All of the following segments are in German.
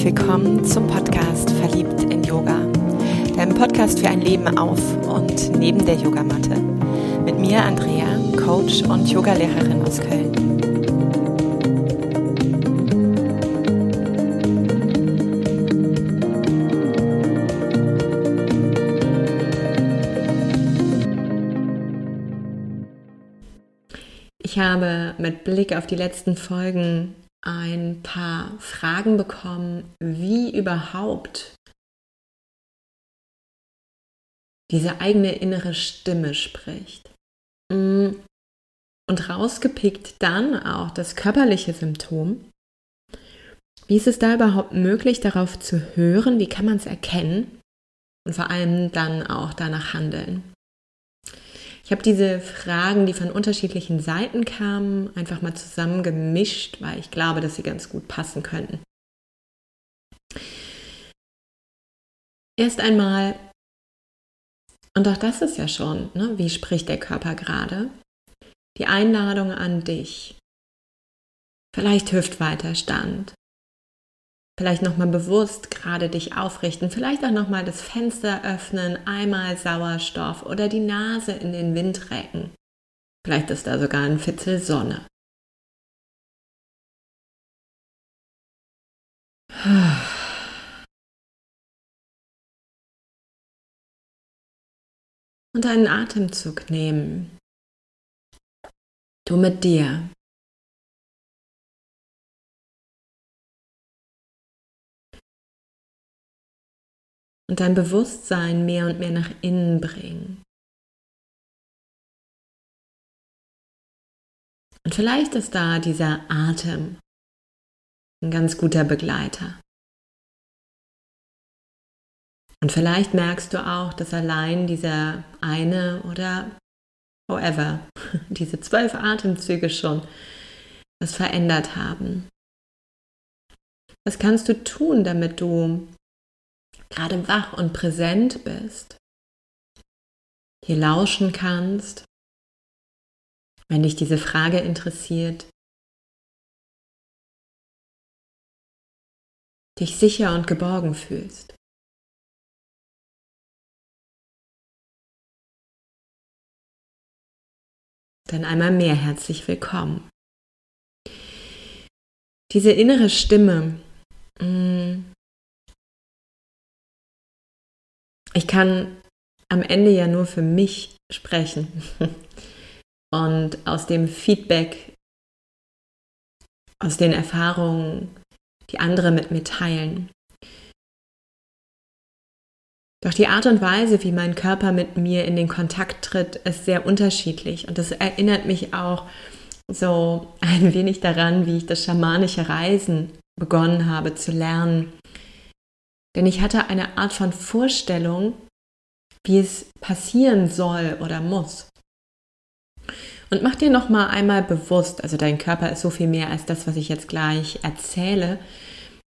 herzlich willkommen zum Podcast Verliebt in Yoga, deinem Podcast für ein Leben auf und neben der Yogamatte. Mit mir Andrea, Coach und Yogalehrerin aus Köln. Ich habe mit Blick auf die letzten Folgen ein paar Fragen bekommen, wie überhaupt diese eigene innere Stimme spricht. Mm. Und rausgepickt dann auch das körperliche Symptom. Wie ist es da überhaupt möglich, darauf zu hören? Wie kann man es erkennen? Und vor allem dann auch danach handeln. Ich habe diese Fragen, die von unterschiedlichen Seiten kamen, einfach mal zusammen gemischt, weil ich glaube, dass sie ganz gut passen könnten. Erst einmal, und auch das ist ja schon, ne, wie spricht der Körper gerade, die Einladung an dich. Vielleicht Hüftweiterstand, Vielleicht nochmal bewusst gerade dich aufrichten, vielleicht auch nochmal das Fenster öffnen, einmal Sauerstoff oder die Nase in den Wind recken. Vielleicht ist da sogar ein Fitzel Sonne. Und einen Atemzug nehmen. Du mit dir. Und dein Bewusstsein mehr und mehr nach innen bringen. Und vielleicht ist da dieser Atem ein ganz guter Begleiter. Und vielleicht merkst du auch, dass allein dieser eine oder however, diese zwölf Atemzüge schon was verändert haben. Was kannst du tun, damit du gerade wach und präsent bist, hier lauschen kannst, wenn dich diese Frage interessiert, dich sicher und geborgen fühlst. Dann einmal mehr herzlich willkommen. Diese innere Stimme, ich kann am Ende ja nur für mich sprechen und aus dem Feedback, aus den Erfahrungen, die andere mit mir teilen. Doch die Art und Weise, wie mein Körper mit mir in den Kontakt tritt, ist sehr unterschiedlich. Und das erinnert mich auch so ein wenig daran, wie ich das schamanische Reisen begonnen habe zu lernen. Denn ich hatte eine Art von Vorstellung, wie es passieren soll oder muss. Und mach dir noch mal einmal bewusst, also dein Körper ist so viel mehr als das, was ich jetzt gleich erzähle,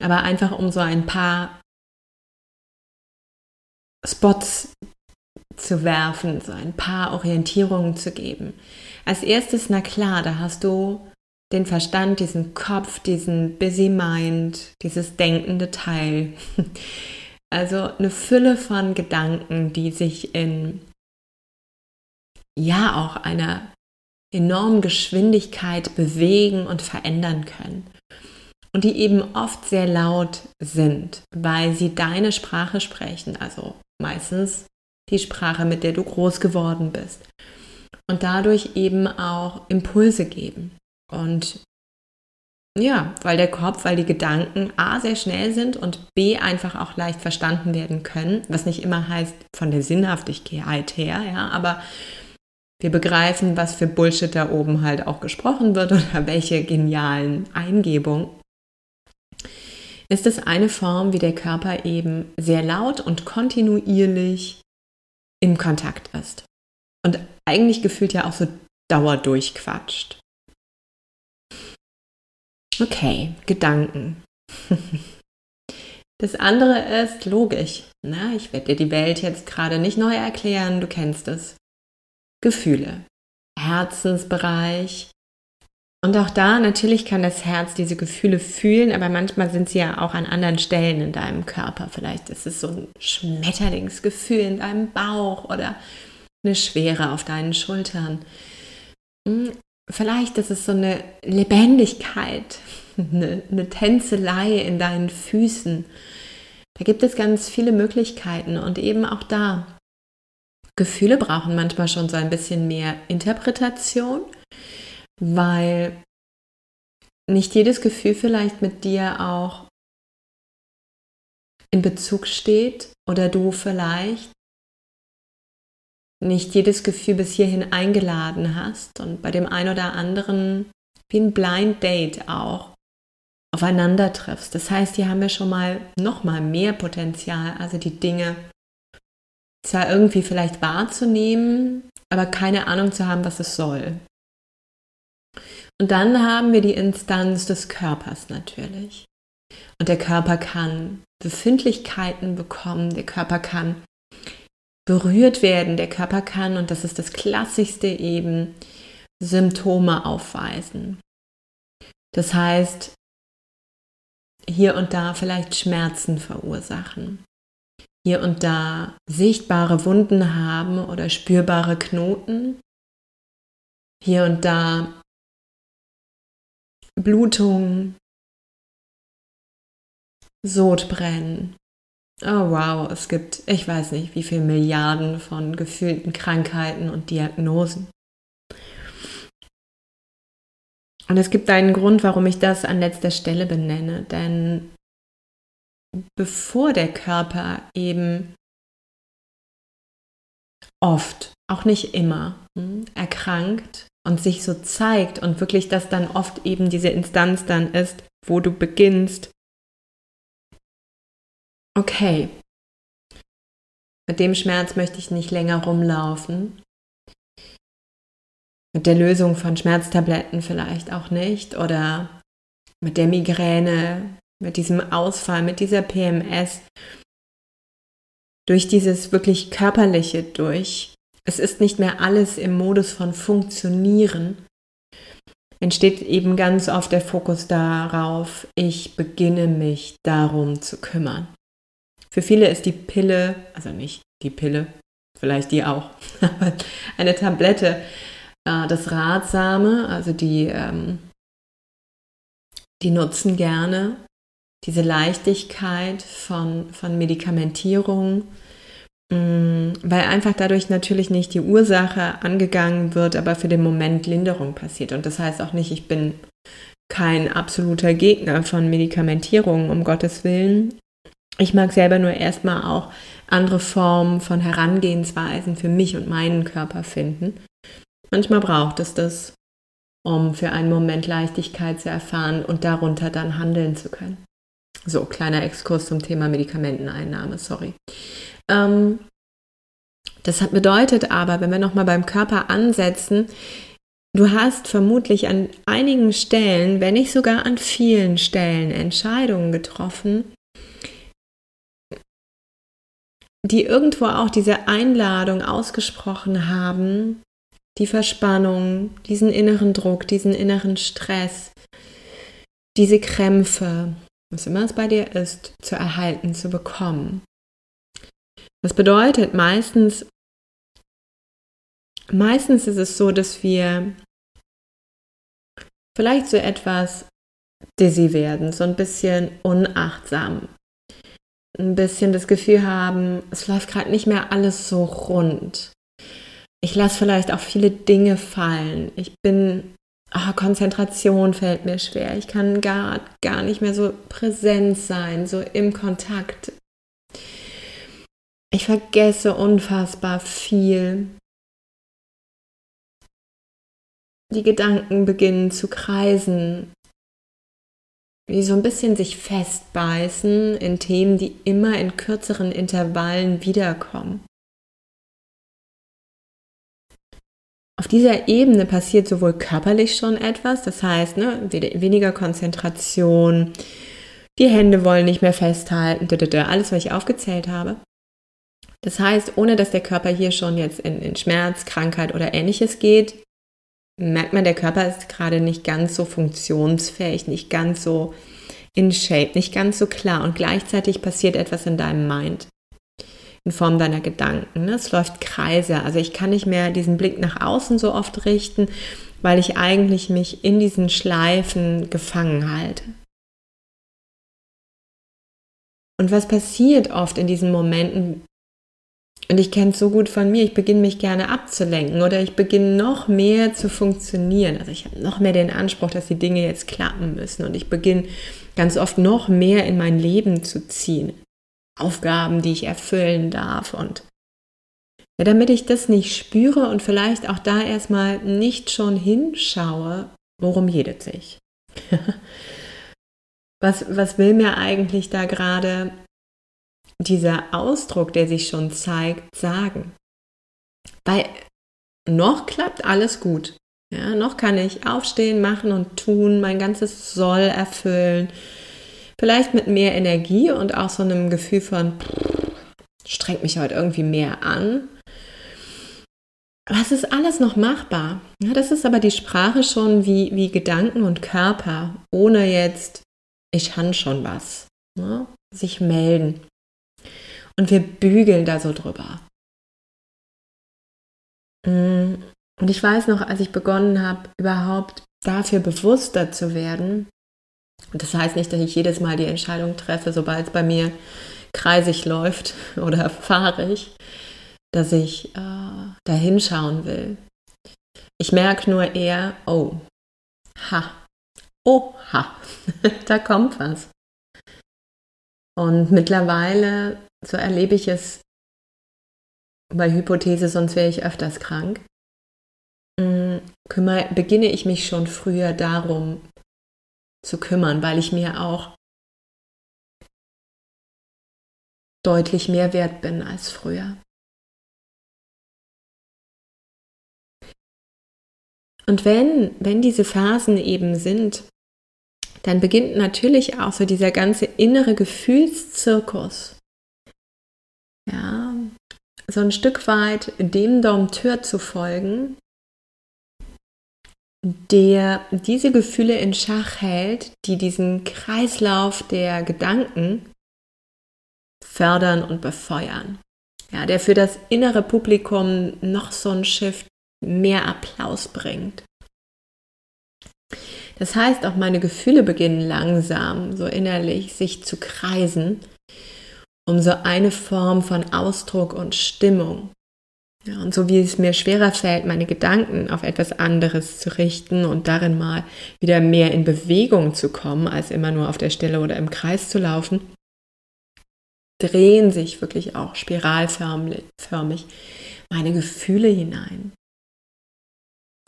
aber einfach um so ein paar Spots zu werfen, so ein paar Orientierungen zu geben. Als erstes, na klar, da hast du den Verstand, diesen Kopf, diesen Busy Mind, dieses denkende Teil. Also eine Fülle von Gedanken, die sich in ja auch einer enormen Geschwindigkeit bewegen und verändern können. Und die eben oft sehr laut sind, weil sie deine Sprache sprechen, also meistens die Sprache, mit der du groß geworden bist. Und dadurch eben auch Impulse geben. Und ja, weil der Kopf, weil die Gedanken A sehr schnell sind und B einfach auch leicht verstanden werden können, was nicht immer heißt von der Sinnhaftigkeit her, ja, aber wir begreifen, was für Bullshit da oben halt auch gesprochen wird oder welche genialen Eingebungen. Ist es eine Form, wie der Körper eben sehr laut und kontinuierlich im Kontakt ist und eigentlich gefühlt ja auch so dauerdurchquatscht. Okay, Gedanken. Das andere ist logisch. Na, ich werde dir die Welt jetzt gerade nicht neu erklären, du kennst es. Gefühle. Herzensbereich, Und auch da, natürlich kann das Herz diese Gefühle fühlen, aber manchmal sind sie ja auch an anderen Stellen in deinem Körper. Vielleicht ist es so ein Schmetterlingsgefühl in deinem Bauch oder eine Schwere auf deinen Schultern. Vielleicht ist es so eine Lebendigkeit, eine, eine Tänzelei in deinen Füßen. Da gibt es ganz viele Möglichkeiten und eben auch da. Gefühle brauchen manchmal schon so ein bisschen mehr Interpretation weil nicht jedes Gefühl vielleicht mit dir auch in Bezug steht oder du vielleicht nicht jedes Gefühl bis hierhin eingeladen hast und bei dem einen oder anderen wie ein Blind Date auch aufeinander triffst. Das heißt, hier haben wir schon mal noch mal mehr Potenzial, also die Dinge zwar irgendwie vielleicht wahrzunehmen, aber keine Ahnung zu haben, was es soll. Und dann haben wir die Instanz des Körpers natürlich. Und der Körper kann Befindlichkeiten bekommen, der Körper kann berührt werden, der Körper kann, und das ist das Klassischste eben, Symptome aufweisen. Das heißt, hier und da vielleicht Schmerzen verursachen, hier und da sichtbare Wunden haben oder spürbare Knoten, hier und da Blutung, Sodbrennen. Oh wow, es gibt, ich weiß nicht, wie viele Milliarden von gefühlten Krankheiten und Diagnosen. Und es gibt einen Grund, warum ich das an letzter Stelle benenne, denn bevor der Körper eben oft, auch nicht immer, hm, erkrankt, und sich so zeigt und wirklich das dann oft eben diese Instanz dann ist, wo du beginnst, okay, mit dem Schmerz möchte ich nicht länger rumlaufen. Mit der Lösung von Schmerztabletten vielleicht auch nicht oder mit der Migräne, mit diesem Ausfall, mit dieser PMS, durch dieses wirklich körperliche durch es ist nicht mehr alles im Modus von Funktionieren, entsteht eben ganz oft der Fokus darauf, ich beginne mich darum zu kümmern. Für viele ist die Pille, also nicht die Pille, vielleicht die auch, aber eine Tablette, äh, das Ratsame, also die, ähm, die nutzen gerne diese Leichtigkeit von, von Medikamentierung, Mm, weil einfach dadurch natürlich nicht die Ursache angegangen wird, aber für den Moment Linderung passiert. Und das heißt auch nicht, ich bin kein absoluter Gegner von Medikamentierung, um Gottes Willen. Ich mag selber nur erstmal auch andere Formen von Herangehensweisen für mich und meinen Körper finden. Manchmal braucht es das, um für einen Moment Leichtigkeit zu erfahren und darunter dann handeln zu können. So, kleiner Exkurs zum Thema Medikamenteneinnahme, sorry. Ähm, das bedeutet aber, wenn wir nochmal beim Körper ansetzen, du hast vermutlich an einigen Stellen, wenn nicht sogar an vielen Stellen, Entscheidungen getroffen, die irgendwo auch diese Einladung ausgesprochen haben, die Verspannung, diesen inneren Druck, diesen inneren Stress, diese Krämpfe, was immer es bei dir ist, zu erhalten, zu bekommen. Das bedeutet meistens, meistens ist es so, dass wir vielleicht so etwas dizzy werden, so ein bisschen unachtsam, ein bisschen das Gefühl haben, es läuft gerade nicht mehr alles so rund. Ich lasse vielleicht auch viele Dinge fallen. Ich bin, oh, Konzentration fällt mir schwer. Ich kann gar, gar nicht mehr so präsent sein, so im Kontakt ich vergesse unfassbar viel. Die Gedanken beginnen zu kreisen, wie so ein bisschen sich festbeißen in Themen, die immer in kürzeren Intervallen wiederkommen. Auf dieser Ebene passiert sowohl körperlich schon etwas, das heißt, ne, weniger Konzentration, die Hände wollen nicht mehr festhalten, alles, was ich aufgezählt habe. Das heißt, ohne dass der Körper hier schon jetzt in, in Schmerz, Krankheit oder ähnliches geht, merkt man, der Körper ist gerade nicht ganz so funktionsfähig, nicht ganz so in Shape, nicht ganz so klar und gleichzeitig passiert etwas in deinem Mind in Form deiner Gedanken. Ne? Es läuft Kreise. Also ich kann nicht mehr diesen Blick nach außen so oft richten, weil ich eigentlich mich in diesen Schleifen gefangen halte. Und was passiert oft in diesen Momenten? Und ich kenne es so gut von mir, ich beginne mich gerne abzulenken oder ich beginne noch mehr zu funktionieren. Also ich habe noch mehr den Anspruch, dass die Dinge jetzt klappen müssen und ich beginne ganz oft noch mehr in mein Leben zu ziehen. Aufgaben, die ich erfüllen darf und ja, damit ich das nicht spüre und vielleicht auch da erstmal nicht schon hinschaue, worum jedet sich. was, was will mir eigentlich da gerade dieser Ausdruck, der sich schon zeigt, sagen? Weil noch klappt alles gut. Ja, noch kann ich aufstehen, machen und tun, mein ganzes Soll erfüllen. Vielleicht mit mehr Energie und auch so einem Gefühl von, strengt mich heute irgendwie mehr an. Was ist alles noch machbar? Ja, das ist aber die Sprache schon wie, wie Gedanken und Körper, ohne jetzt, ich kann schon was. Ne? Sich melden. Und wir bügeln da so drüber. Mm, und ich weiß noch, als ich begonnen habe, überhaupt dafür bewusster zu werden, und das heißt nicht, dass ich jedes Mal die Entscheidung treffe, sobald es bei mir kreisig läuft oder fahrig, dass ich äh, da hinschauen will. Ich merke nur eher, oh, ha, oh, ha, da kommt was. Und mittlerweile, so erlebe ich es bei Hypothese, sonst wäre ich öfters krank, mm, kümmere, beginne ich mich schon früher darum, zu kümmern, weil ich mir auch deutlich mehr wert bin als früher. Und wenn, wenn diese Phasen eben sind, dann beginnt natürlich auch so dieser ganze innere Gefühlszirkus. Ja, so ein Stück weit dem Dompteur zu folgen, der diese Gefühle in Schach hält, die diesen Kreislauf der Gedanken fördern und befeuern. Ja, der für das innere Publikum noch so ein Shift mehr Applaus bringt. Das heißt, auch meine Gefühle beginnen langsam, so innerlich, sich zu kreisen, um so eine Form von Ausdruck und Stimmung ja, und so wie es mir schwerer fällt, meine Gedanken auf etwas anderes zu richten und darin mal wieder mehr in Bewegung zu kommen, als immer nur auf der Stelle oder im Kreis zu laufen, drehen sich wirklich auch spiralförmig meine Gefühle hinein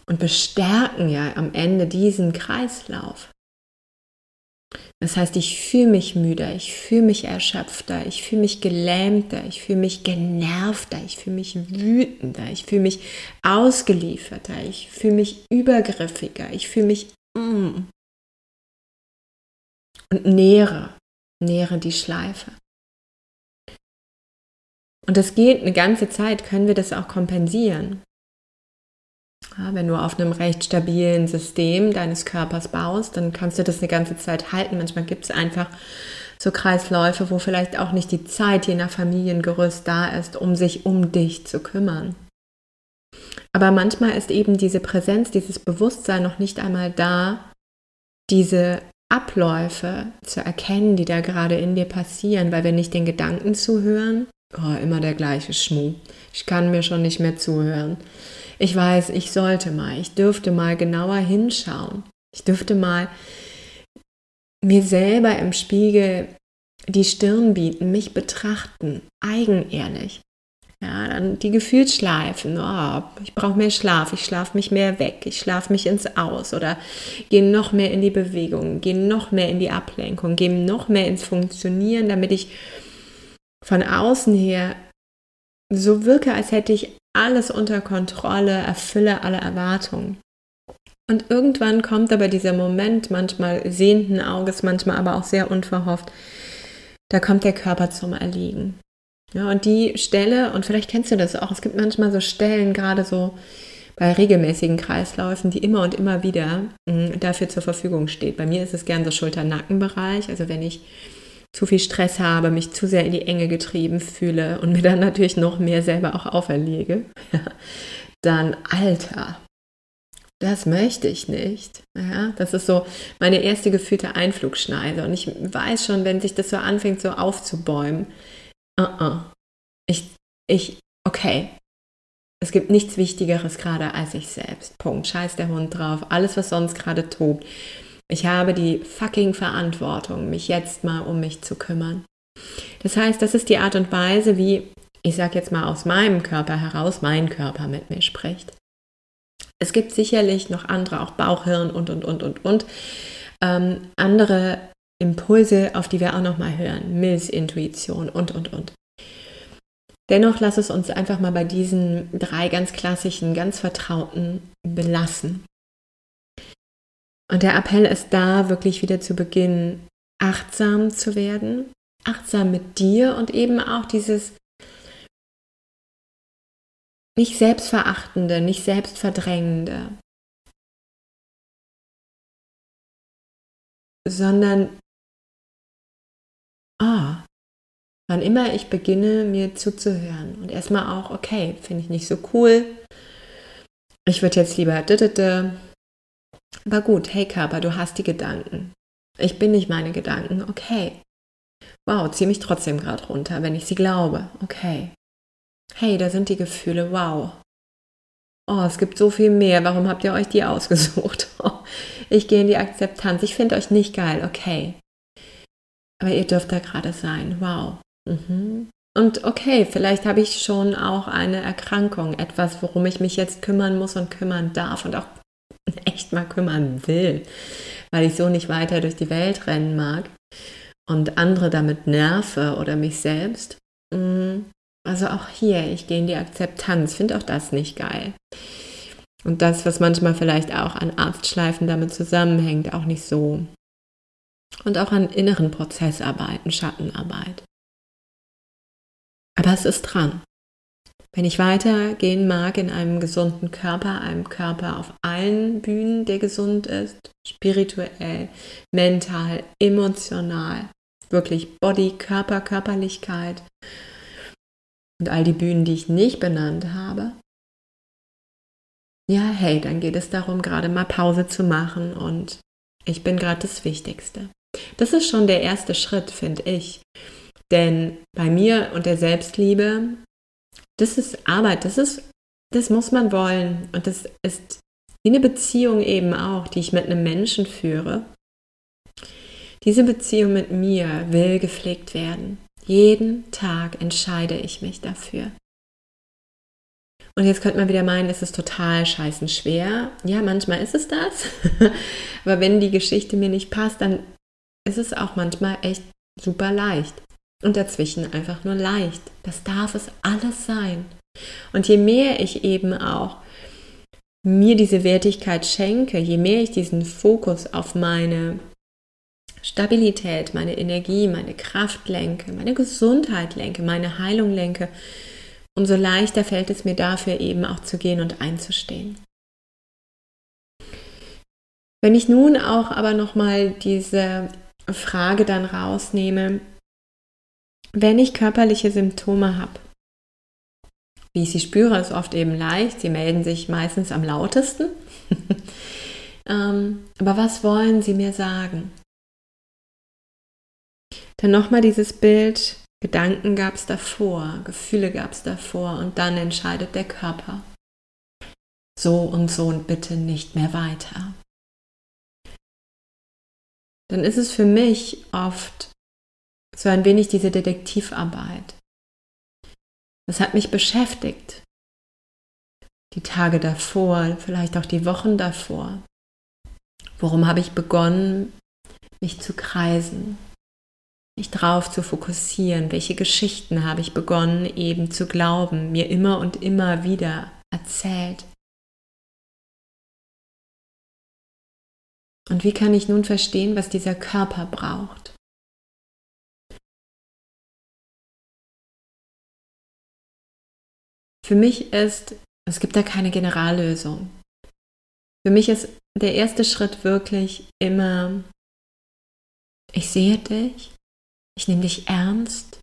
und bestärken ja am Ende diesen Kreislauf. Das heißt, ich fühle mich müder, ich fühle mich erschöpfter, ich fühle mich gelähmter, ich fühle mich genervter, ich fühle mich wütender, ich fühle mich ausgelieferter, ich fühle mich übergriffiger, ich fühle mich mm, und nähere, nähere die Schleife. Und das geht eine ganze Zeit, können wir das auch kompensieren. Ja, wenn du auf einem recht stabilen System deines Körpers baust, dann kannst du das eine ganze Zeit halten. Manchmal gibt es einfach so Kreisläufe, wo vielleicht auch nicht die Zeit je nach Familiengerüst da ist, um sich um dich zu kümmern. Aber manchmal ist eben diese Präsenz, dieses Bewusstsein noch nicht einmal da, diese Abläufe zu erkennen, die da gerade in dir passieren, weil wir nicht den Gedanken zuhören. Oh, immer der gleiche Schmuh. Ich kann mir schon nicht mehr zuhören. Ich weiß, ich sollte mal, ich dürfte mal genauer hinschauen. Ich dürfte mal mir selber im Spiegel die Stirn bieten, mich betrachten, eigenehrlich. Ja, dann die Gefühlsschleifen. Oh, ich brauche mehr Schlaf, ich schlafe mich mehr weg, ich schlafe mich ins Aus oder gehe noch mehr in die Bewegung, gehe noch mehr in die Ablenkung, gehe noch mehr ins Funktionieren, damit ich von außen her so wirke, als hätte ich alles unter Kontrolle, erfülle alle Erwartungen. Und irgendwann kommt aber dieser Moment, manchmal sehenden Auges, manchmal aber auch sehr unverhofft, da kommt der Körper zum Erliegen. Ja, und die Stelle, und vielleicht kennst du das auch, es gibt manchmal so Stellen, gerade so bei regelmäßigen Kreisläufen, die immer und immer wieder mh, dafür zur Verfügung steht. Bei mir ist es gern der Schulter-Nackenbereich, also wenn ich zu viel Stress habe, mich zu sehr in die Enge getrieben fühle und mir dann natürlich noch mehr selber auch auferlege, dann Alter, das möchte ich nicht. Ja, das ist so meine erste gefühlte Einflugschneise. Und ich weiß schon, wenn sich das so anfängt, so aufzubäumen, uh -uh. Ich, ich, okay. Es gibt nichts Wichtigeres gerade als ich selbst. Punkt. Scheiß der Hund drauf. Alles, was sonst gerade tobt. Ich habe die fucking Verantwortung, mich jetzt mal um mich zu kümmern. Das heißt, das ist die Art und Weise, wie, ich sage jetzt mal aus meinem Körper heraus, mein Körper mit mir spricht. Es gibt sicherlich noch andere, auch Bauchhirn und, und, und, und, und. Ähm, andere Impulse, auf die wir auch noch mal hören. Milzintuition und, und, und. Dennoch lass es uns einfach mal bei diesen drei ganz klassischen, ganz vertrauten belassen. Und der Appell ist da, wirklich wieder zu beginnen, achtsam zu werden, achtsam mit dir und eben auch dieses nicht selbstverachtende, nicht selbstverdrängende, sondern, ah, wann immer ich beginne, mir zuzuhören. Und erstmal auch, okay, finde ich nicht so cool, ich würde jetzt lieber, aber gut, hey Körper, du hast die Gedanken. Ich bin nicht meine Gedanken, okay. Wow, zieh mich trotzdem gerade runter, wenn ich sie glaube, okay. Hey, da sind die Gefühle, wow. Oh, es gibt so viel mehr, warum habt ihr euch die ausgesucht? ich gehe in die Akzeptanz, ich finde euch nicht geil, okay. Aber ihr dürft da gerade sein, wow. Mhm. Und okay, vielleicht habe ich schon auch eine Erkrankung, etwas, worum ich mich jetzt kümmern muss und kümmern darf und auch echt mal kümmern will, weil ich so nicht weiter durch die Welt rennen mag und andere damit nerve oder mich selbst. Mhm. Also auch hier, ich gehe in die Akzeptanz, finde auch das nicht geil. Und das, was manchmal vielleicht auch an Arztschleifen damit zusammenhängt, auch nicht so. Und auch an inneren Prozessarbeiten, Schattenarbeit. Aber es ist dran. Wenn ich weitergehen mag in einem gesunden Körper, einem Körper auf allen Bühnen, der gesund ist, spirituell, mental, emotional, wirklich Body, Körper, Körperlichkeit, und all die Bühnen, die ich nicht benannt habe, ja, hey, dann geht es darum, gerade mal Pause zu machen und ich bin gerade das Wichtigste. Das ist schon der erste Schritt, finde ich. Denn bei mir und der Selbstliebe, das ist Arbeit, das ist, das muss man wollen. Und das ist wie eine Beziehung eben auch, die ich mit einem Menschen führe. Diese Beziehung mit mir will gepflegt werden. Jeden Tag entscheide ich mich dafür. Und jetzt könnte man wieder meinen, es ist total scheißen schwer. Ja, manchmal ist es das. Aber wenn die Geschichte mir nicht passt, dann ist es auch manchmal echt super leicht. Und dazwischen einfach nur leicht. Das darf es alles sein. Und je mehr ich eben auch mir diese Wertigkeit schenke, je mehr ich diesen Fokus auf meine Stabilität, meine Energie, meine Kraft lenke, meine Gesundheit lenke, meine Heilung lenke, umso leichter fällt es mir dafür eben auch zu gehen und einzustehen. Wenn ich nun auch aber nochmal diese Frage dann rausnehme, wenn ich körperliche Symptome habe, wie ich sie spüre, ist oft eben leicht. Sie melden sich meistens am lautesten. ähm, aber was wollen sie mir sagen? Dann nochmal dieses Bild, Gedanken gab es davor, Gefühle gab es davor und dann entscheidet der Körper. So und so und bitte nicht mehr weiter. Dann ist es für mich oft so ein wenig diese Detektivarbeit. Das hat mich beschäftigt. Die Tage davor, vielleicht auch die Wochen davor. Worum habe ich begonnen, mich zu kreisen? mich drauf zu fokussieren, welche Geschichten habe ich begonnen eben zu glauben, mir immer und immer wieder erzählt. Und wie kann ich nun verstehen, was dieser Körper braucht? Für mich ist Es gibt da keine Generallösung. Für mich ist der erste Schritt wirklich immer, ich sehe dich, ich nehme dich ernst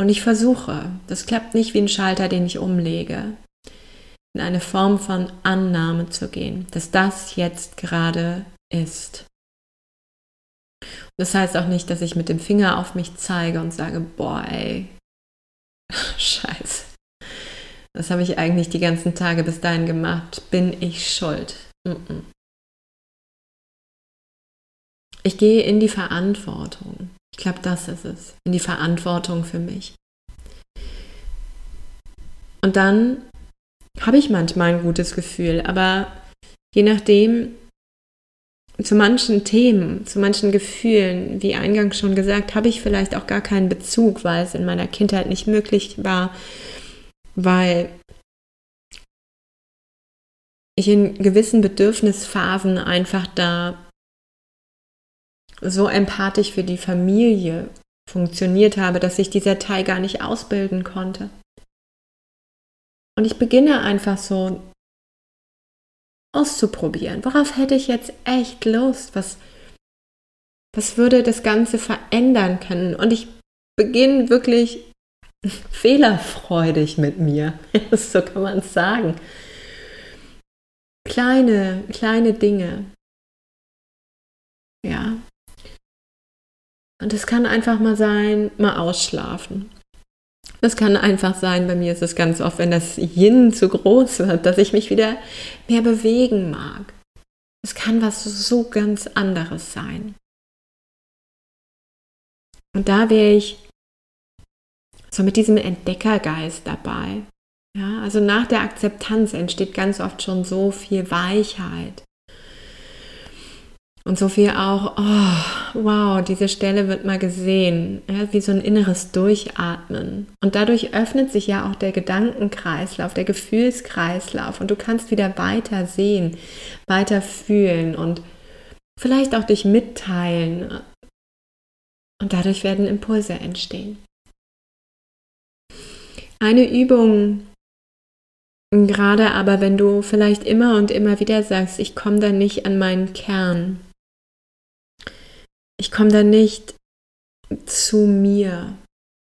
und ich versuche, das klappt nicht wie ein Schalter, den ich umlege, in eine Form von Annahme zu gehen, dass das jetzt gerade ist. Das heißt auch nicht, dass ich mit dem Finger auf mich zeige und sage, boah, ey, scheiße. Das habe ich eigentlich die ganzen Tage bis dahin gemacht. Bin ich schuld? Ich gehe in die Verantwortung. Ich glaube, das ist es. In die Verantwortung für mich. Und dann habe ich manchmal ein gutes Gefühl, aber je nachdem, zu manchen Themen, zu manchen Gefühlen, wie eingangs schon gesagt, habe ich vielleicht auch gar keinen Bezug, weil es in meiner Kindheit nicht möglich war, weil ich in gewissen Bedürfnisphasen einfach da so empathisch für die Familie funktioniert habe, dass ich dieser Teil gar nicht ausbilden konnte. Und ich beginne einfach so auszuprobieren. Worauf hätte ich jetzt echt Lust? Was, was würde das Ganze verändern können? Und ich beginne wirklich fehlerfreudig mit mir. so kann man es sagen. Kleine, kleine Dinge. Ja. Und es kann einfach mal sein, mal ausschlafen. Das kann einfach sein, bei mir ist es ganz oft, wenn das Yin zu groß wird, dass ich mich wieder mehr bewegen mag. Es kann was so ganz anderes sein. Und da wäre ich so mit diesem Entdeckergeist dabei. Ja, also nach der Akzeptanz entsteht ganz oft schon so viel Weichheit. Und so viel auch, oh, wow, diese Stelle wird mal gesehen, ja, wie so ein inneres Durchatmen. Und dadurch öffnet sich ja auch der Gedankenkreislauf, der Gefühlskreislauf und du kannst wieder weiter sehen, weiter fühlen und vielleicht auch dich mitteilen. Und dadurch werden Impulse entstehen. Eine Übung, gerade aber wenn du vielleicht immer und immer wieder sagst, ich komme da nicht an meinen Kern, ich komme da nicht zu mir.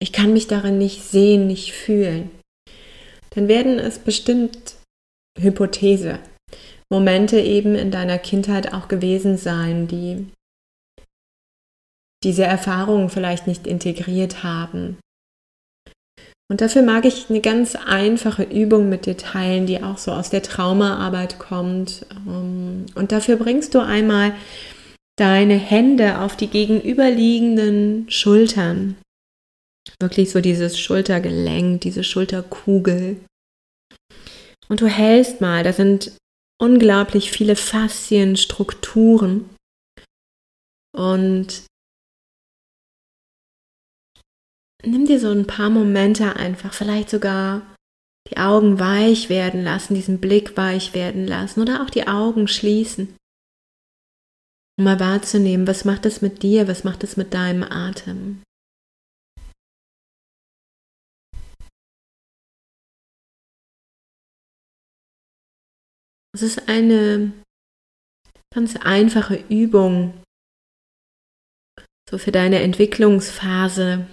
Ich kann mich darin nicht sehen, nicht fühlen. Dann werden es bestimmt Hypothese, Momente eben in deiner Kindheit auch gewesen sein, die diese Erfahrungen vielleicht nicht integriert haben. Und dafür mag ich eine ganz einfache Übung mit dir teilen, die auch so aus der Traumaarbeit kommt. Ähm, und dafür bringst du einmal deine Hände auf die gegenüberliegenden Schultern. Wirklich so dieses Schultergelenk, diese Schulterkugel. Und du hältst mal, da sind unglaublich viele Faszien, Strukturen. Und nimm dir so ein paar Momente einfach, vielleicht sogar die Augen weich werden lassen, diesen Blick weich werden lassen oder auch die Augen schließen um mal wahrzunehmen, was macht es mit dir, was macht es mit deinem Atem. Es ist eine ganz einfache Übung, so für deine Entwicklungsphase,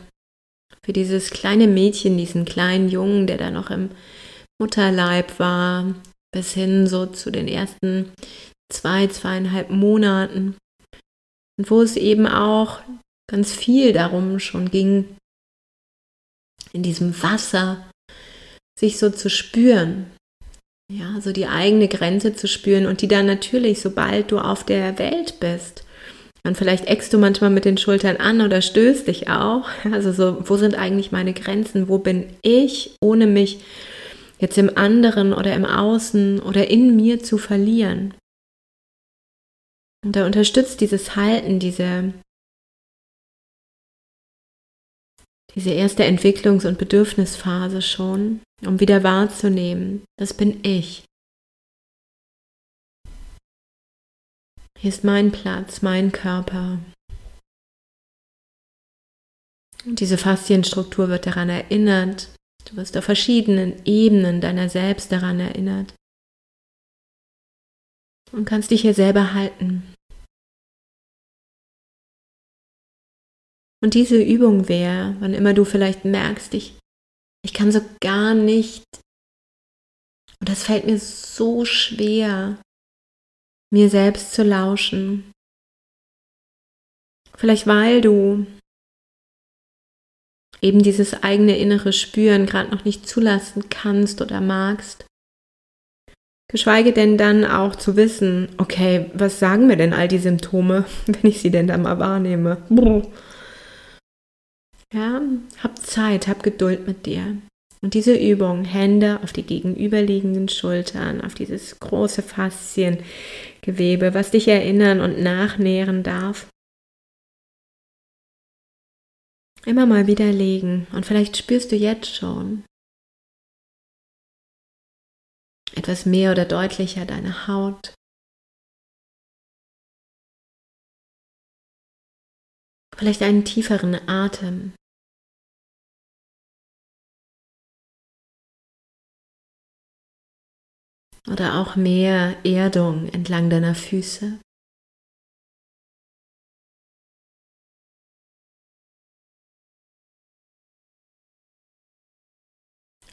für dieses kleine Mädchen, diesen kleinen Jungen, der da noch im Mutterleib war, bis hin so zu den ersten zwei, zweieinhalb Monaten. Und wo es eben auch ganz viel darum schon ging, in diesem Wasser sich so zu spüren. Ja, so die eigene Grenze zu spüren und die dann natürlich, sobald du auf der Welt bist, und vielleicht eckst du manchmal mit den Schultern an oder stößt dich auch. Also so, wo sind eigentlich meine Grenzen? Wo bin ich, ohne mich jetzt im anderen oder im Außen oder in mir zu verlieren? Und da unterstützt dieses Halten, diese, diese erste Entwicklungs- und Bedürfnisphase schon, um wieder wahrzunehmen, das bin ich. Hier ist mein Platz, mein Körper. Und diese Faszienstruktur wird daran erinnert, Du wirst auf verschiedenen Ebenen deiner selbst daran erinnert und kannst dich hier selber halten. Und diese Übung wäre, wann immer du vielleicht merkst, ich, ich kann so gar nicht, und das fällt mir so schwer, mir selbst zu lauschen. Vielleicht weil du eben dieses eigene innere Spüren gerade noch nicht zulassen kannst oder magst. Geschweige denn dann auch zu wissen, okay, was sagen mir denn all die Symptome, wenn ich sie denn da mal wahrnehme? Ja, hab Zeit, hab Geduld mit dir. Und diese Übung, Hände auf die gegenüberliegenden Schultern, auf dieses große Fasziengewebe, was dich erinnern und nachnähren darf. Immer mal wieder legen und vielleicht spürst du jetzt schon, etwas mehr oder deutlicher deine Haut. Vielleicht einen tieferen Atem. Oder auch mehr Erdung entlang deiner Füße.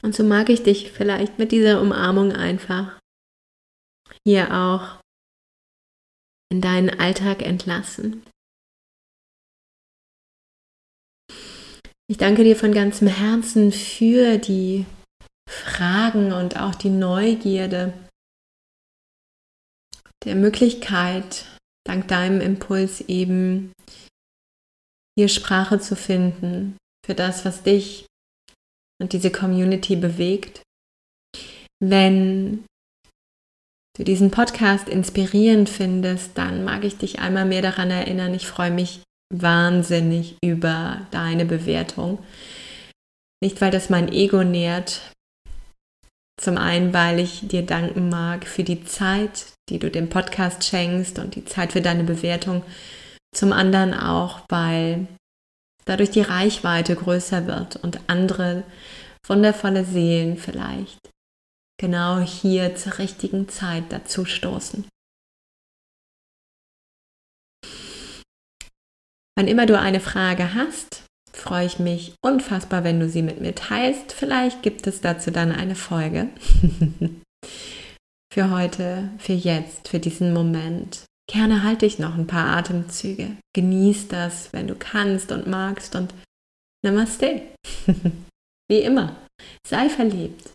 Und so mag ich dich vielleicht mit dieser Umarmung einfach hier auch in deinen Alltag entlassen. Ich danke dir von ganzem Herzen für die Fragen und auch die Neugierde der Möglichkeit, dank deinem Impuls eben hier Sprache zu finden für das, was dich und diese Community bewegt. Wenn du diesen Podcast inspirierend findest, dann mag ich dich einmal mehr daran erinnern. Ich freue mich wahnsinnig über deine Bewertung. Nicht, weil das mein Ego nährt. Zum einen, weil ich dir danken mag für die Zeit, die du dem Podcast schenkst und die Zeit für deine Bewertung. Zum anderen auch, weil dadurch die Reichweite größer wird und andere wundervolle Seelen vielleicht genau hier zur richtigen Zeit dazu stoßen. Wann immer du eine Frage hast, freue ich mich unfassbar, wenn du sie mit mir teilst. Vielleicht gibt es dazu dann eine Folge. für heute, für jetzt, für diesen Moment. Gerne halte ich noch ein paar Atemzüge. Genieß das, wenn du kannst und magst und Namaste. Wie immer, sei verliebt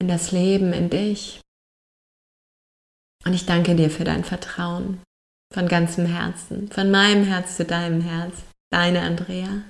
in das Leben, in dich. Und ich danke dir für dein Vertrauen von ganzem Herzen, von meinem Herz zu deinem Herz, deine Andrea.